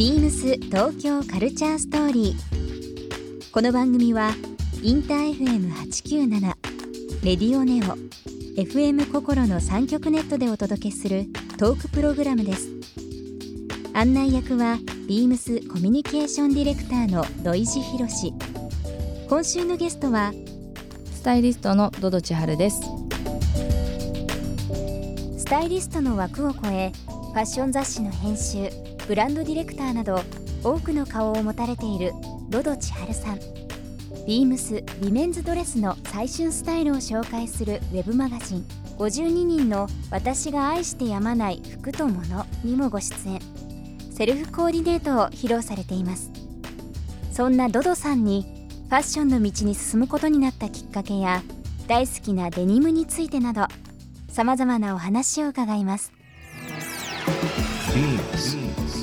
ビームス東京カルチャーストーリー。この番組はインター FM897 レディオネオ FM 心の三極ネットでお届けするトークプログラムです。案内役はビームスコミュニケーションディレクターの土井博志。今週のゲストはスタイリストのドド千春です。スタイリストの枠を超えファッション雑誌の編集ブランドディレクターなど多くの顔を持たれている百々千晴さん。ビームスウィメンズドレスの最旬スタイルを紹介するウェブマガジン。52人の私が愛してやまない服と物にもご出演。セルフコーディネートを披露されています。そんな百々さんにファッションの道に進むことになったきっかけや大好きなデニムについてなどさまざまなお話を伺います。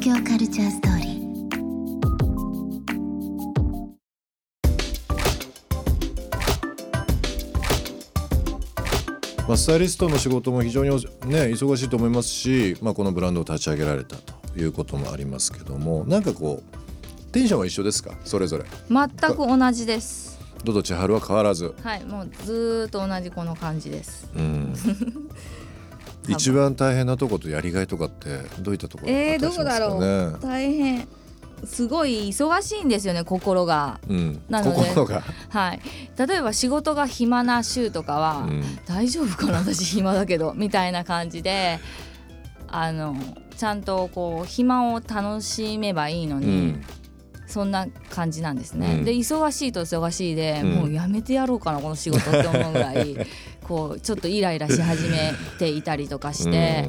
東京カルチャーストーリー。まあ、スタイリストの仕事も非常におね忙しいと思いますし、まあ、このブランドを立ち上げられたということもありますけどもなんかこうテンションは一緒ですか？それぞれ。全く同じです。ドド千春は変わらず、はい、もうずーっと同じこの感じです。うん、一番大変なとことやりがいとかってどういったところえー、どこだろう。ね大変。すごい忙しいんですよね、心が。うん、なので。はい。例えば仕事が暇な週とかは、うん。大丈夫かな？私暇だけど。みたいな感じで、あのちゃんとこう暇を楽しめばいいのうに。ん。そんな感じなんですね、うん。で忙しいと忙しいで、うん。もうやめてやろうかなこの仕事って思うぐらい こうちょっとイライラし始めていたりとかして、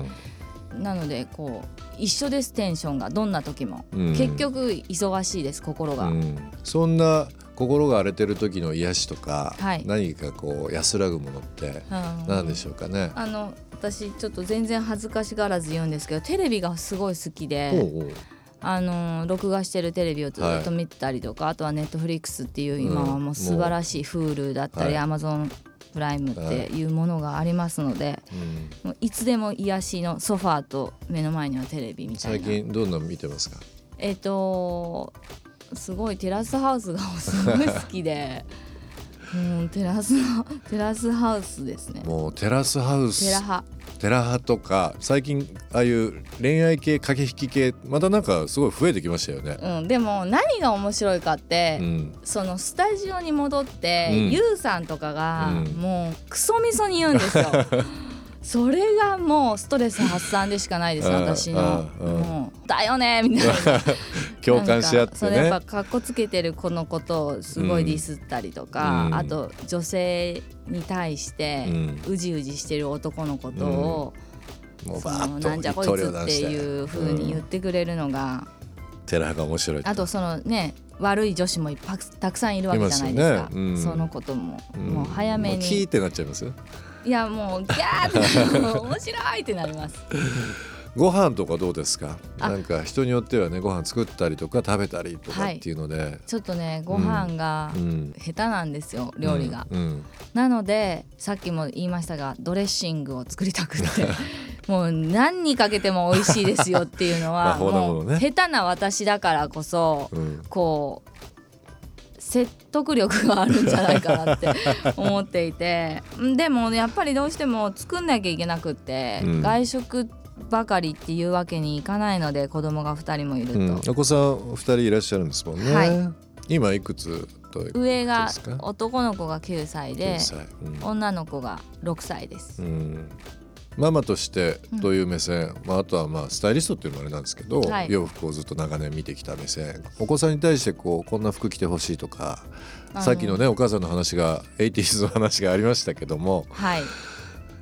なのでこう一緒ですテンションがどんな時も、うん。結局忙しいです心が、うん。そんな心が荒れてる時の癒しとか、はい。何かこう安らぐものってうん。何でしょうかね？あの私ちょっと全然恥ずかしがらず言うんですけどテレビがすごい好きで、ほうほう。あの録画してるテレビをずっと見てたりとか、あとはネットフリックスっていう今はもう。素晴らしい Hulu だったりはい。Amazon プライムっていうものがありますので、うん。もういつでも癒しのソファーと目の前にはテレビみたい最な近どんなの見てますか？えっ、とすごいテラスハウスがすごい好きで もうテラステラスハウスですね。もうテラスハウス。テラハ。テラハとか最近ああいう恋愛系駆け引き系またなんかすごい増えてきましたよね。うん、でも何が面白いかって、うん、そのスタジオに戻って、うん。ゆうさんとかが、うん。もうクソみそに言うんですよ。それがもうストレス発散でしかないですうん私の。うんうん。もうだよね みたいな。共感し合ってなんかそれやねっぱ。かっこつけてる子のことをすごいディスったりとか、うん。あと女性に対してうん。うじうじしてる男のことを、そもうバーなんじゃこい一つっていう風に言ってくれるのが、テラハが面白い。あとそのね悪い女子もいっぱいたくさんいるわけじゃないですか。ね。うん。そのことも、うんもう早めに。もうキーってなっちゃいます？いやもうギャーって面白いってなります。ご飯とかどうですか？あ。なんか人によってはねご飯作ったりとか食べたりとかっていうので、ちょっとねご飯がうん。下手なんですよ料理が、うん。うん。なのでさっきも言いましたがドレッシングを作りたくって。もう何にかけても美味しいですよっていうのは もう下手な私だからこそうん。こう説得力があるんじゃないかなって 思っていて。んでもやっぱりどうしても作んなきゃいけなくって、うん。外食ばかりっていうわけにいかないので子供が2人もいると、うん。お子さん2人いらっしゃるんですもんね、はい。今いくつ上が男の子が9歳で9歳。うん。女の子が6歳です。うんママとしてどういう目線、まあ、あとはまあスタイリストっていうのもあれなんですけど、はい。洋服をずっと長年見てきた目線。お子さんに対してこうこんな服着てほしいとかさっきのねお母さんの話が 80s の話がありましたけども、はい、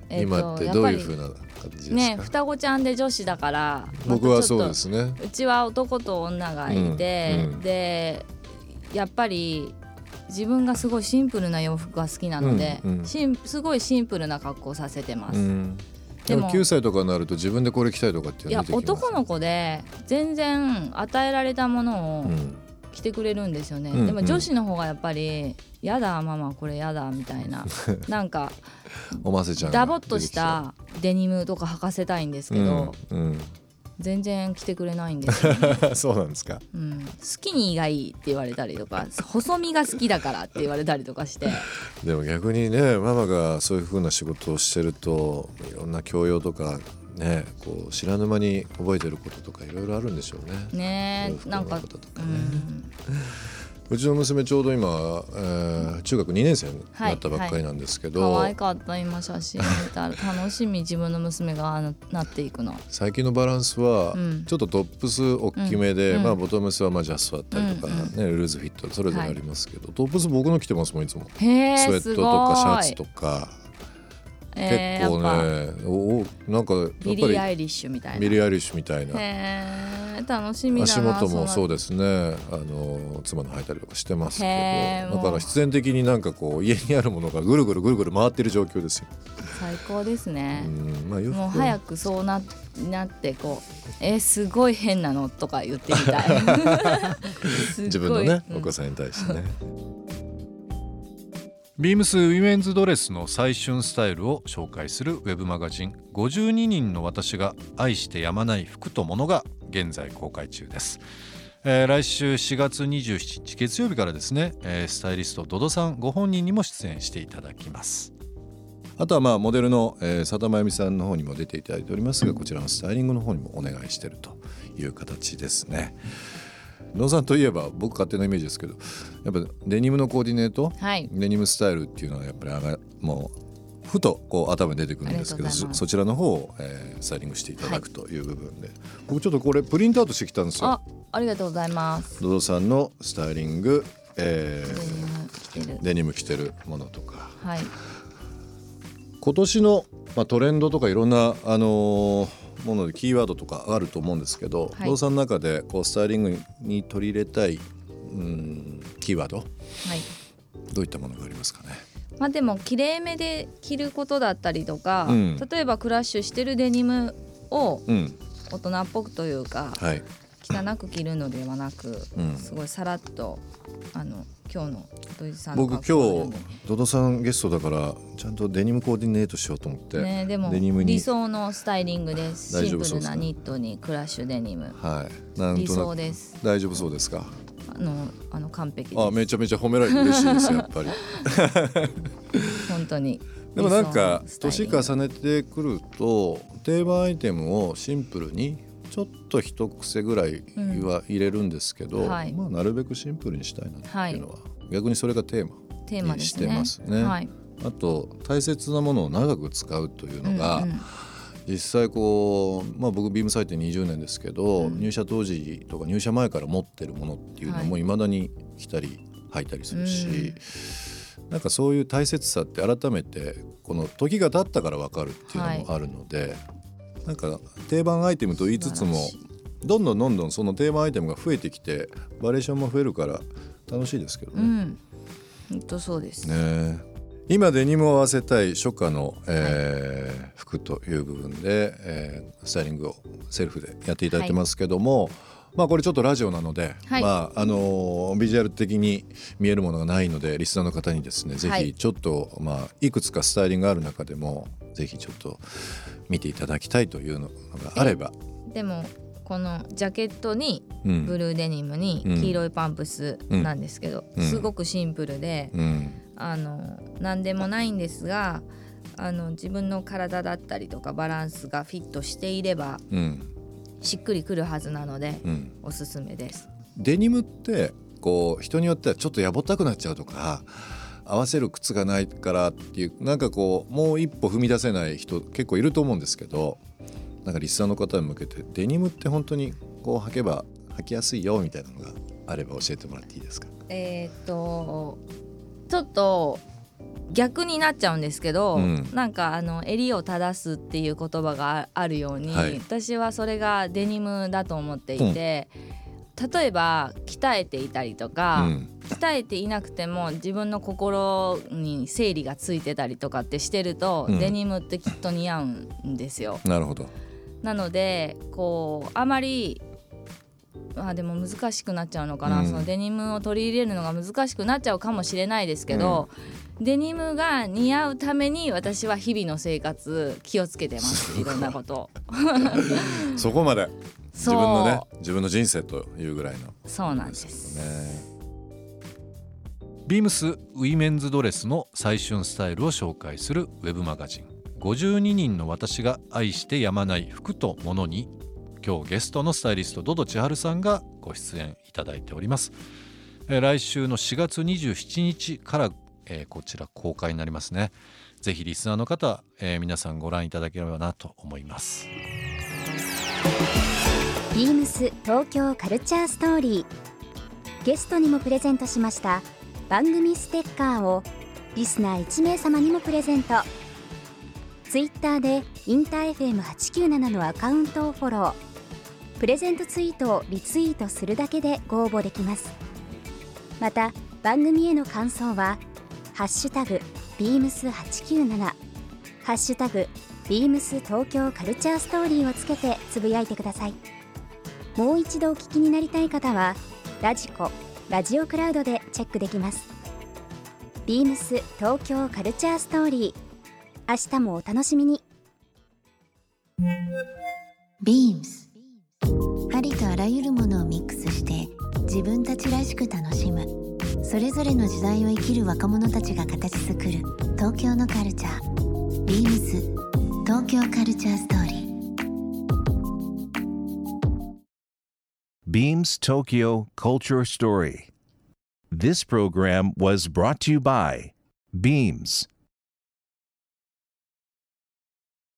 えーと今ってどういうふうな感じですか、ね双子ちゃんで女子だから僕はそうですね。うちは男と女がいて、うんうん。でやっぱり自分がすごいシンプルな洋服が好きなので、うんうん。すごいシンプルな格好をさせてます。うんでも9歳とかになると自分でこれ着たいとかっていや男の子で全然与えられたものをうん。着てくれるんですよね、うんでも女子の方がやっぱり「やだママこれやだ」みたいな。なんかおませちゃんがダボっとしたデニムとか履かせたいんですけど、うん全然着てくれないんですよ、ね。う んそうなんですか。うん、スキニーがいいって言われたりとか細身が好きだからって言われたりとかして。でも逆にねママがそういう風な仕事をしてるといろんな教養とかねこう知らぬ間に覚えてることとかいろいろあるんでしょうね。ねなんかこととかね。うんうちの娘ちょうど今、えー中学2年生になったばっかりなんですけど、可愛かった今写真見たら楽しみ自分の娘がななっていくの。最近のバランスはうん。ちょっとトップス大きめで、うん。まあ、ボトムスはまあジャストだったりとか、うんねルーズフィットそれぞれありますけど、トップス僕の着てますもんいつも。スウェットとかシャツとか、か、えー結構ねおおなんかやっビリー・アイリッシュみたいな。ミリー・アイリッシュみたいな。へえ楽しみだ足な元もそうでですね。あの妻の履いたりとかしてますけど。だから必然的になんかこう家にあるものがぐるぐるぐるぐる回ってる状況ですよ。最高ですね。う、んまあ、もう早くそうななってこうえすごい変なの？とか言ってみた い。自分のね、うん。お子さんに対してね。ビームスウィメンズドレスの最春スタイルを紹介するウェブマガジン52人の私が愛してやまない服と物が現在公開中です、えー来週4月27日月曜日からですね、えースタイリストドドさんご本人にも出演していただきますあとはまあモデルの、えー、佐田真由美さんの方にも出ていただいておりますがこちらのスタイリングの方にもお願いしているという形ですね。野さんといえば僕勝手なイメージですけどやっぱデニムのコーディネートはい。デニムスタイルっていうのはやっぱり上がもうふとこう頭に出てくるんですけどそそちらの方を、えースタイリングしていただくという部分で、僕ちょっとこれプリントアウトしてきたんですよ。あ。ありがとうございます。ドドさんのスタイリング、えデニーム着てる。デニム着てるものとか。はい。今年の、まあ、トレンドとかいろんな、あのーものでキーワードとかあると思うんですけど、はい。ドドさんの中でこうスタイリングに取り入れたい、うん、キーワードはい。どういったものがありますかね？まあでもきれいめで着ることだったりとか、うん。例えばクラッシュしてるデニムをうん、大人っぽくというかはい、汚く着るのではなく、うん。すごいさらっとあの今日の土井さんの僕今日ドドさんゲストだからちゃんとデニムコーディネートしようと思って、ね、でもデニムに。理想のスタイリングです。大シンプ丈夫そうですか？ルなニットにクラッシュデニム。はい。なん理想です。大丈夫そうですか？あのあの完璧あめちゃめちゃ褒められて嬉しいですやっぱり。本当に。でもなんか年重ねてくると定番アイテムをシンプルにちょっと一癖ぐらいは入れるんですけど、うん。はい。まあなるべくシンプルにしたいなっていうのは、逆にそれがテーマにしてますね。はい、あと大切なものを長く使うというのが、うんうん。実際こう、まあ、僕ビームサイト20年ですけど、うん。入社当時とか入社前から持ってるものっていうのもはい。まだに着たり履いたりするし、なんかそういう大切さって改めてこの時が経ったから分かるっていうのもあるので、なんか定番アイテムと言いつつもどんどんどんどんその定番アイテムが増えてきてバリエーションも増えるから楽しいですけどね。うん。本当そうです、ね。今デニムを合わせたい初夏の、えー服という部分で、えースタイリングをセルフでやっていただいてますけども、まあこれちょっとラジオなので、はい。まああのービジュアル的に見えるものがないのでリスナーの方にですねぜひはいちょっと、まあいくつかスタイリングがある中でもぜひちょっと見ていただきたいというのがあれば、でもこのジャケットにうん。ブルーデニムにうん。黄色いパンプスなんですけど、うん。すごくシンプルで、うん。あの何でもないんですがあの自分の体だったりとかバランスがフィットしていればうんしっくりくるはずなので、うん、おすすめです。デニムってこう人によってはちょっとやぼったくなっちゃうとか合わせる靴がないからっていうなんかこうもう一歩踏み出せない人結構いると思うんですけどなんかリスナーの方に向けてデニムって本当にこう履けば履きやすいよみたいなのがあれば教えてもらっていいですか？えーっとちょっと逆になっちゃうんですけど、うん。なんかあの襟を正すっていう言葉がああるように、はい。私はそれがデニムだと思っていて、例えば鍛えていたりとか、うん。鍛えていなくても自分の心に整理がついてたりとかってしてると、うん。デニムってきっと似合うんですよ。なるほど。なのでこうあまりあでも難しくなっちゃうのかな、うん。そのデニムを取り入れるのが難しくなっちゃうかもしれないですけど、デニムが似合うために私は日々の生活気をつけてます。い。ろんなこと。そこまで。自分のね自分の人生というぐらいの。そうなんです。ね。ビームスウィメンズドレスの最春スタイルを紹介するウェブマガジン。52人の私が愛してやまない服と物に。今日ゲストのスタイリストドド千春さんがご出演いただいております、えー来週の4月27日から、えーこちら公開になりますね。ぜひリスナーの方、えー皆さんご覧いただければなと思います。ビームス東京カルチャーストーリー。ゲストにもプレゼントしました番組ステッカーをリスナー1名様にもプレゼント。ツイッターでインター FM897 のアカウントをフォロー。プレゼントツイートをリツイートするだけでご応募できます。また番組への感想は「ハッシュタグビームス897」「ハッシュタグビームス東京カルチャーストーリー」をつけてつぶやいてください。もう一度お聞きになりたい方はラジコラジオクラウドでチェックできます。ビームス東京カルチャーストーリー。明日もお楽しみに。ビームス。ありとあらゆるものをミックスして自分たちらしく楽しむ。それぞれの時代を生きる若者たちが形作る東京のカルチャービームス東京カルチャーストーリー Beams Tokyo Culture Story. This program was brought to you by Beams.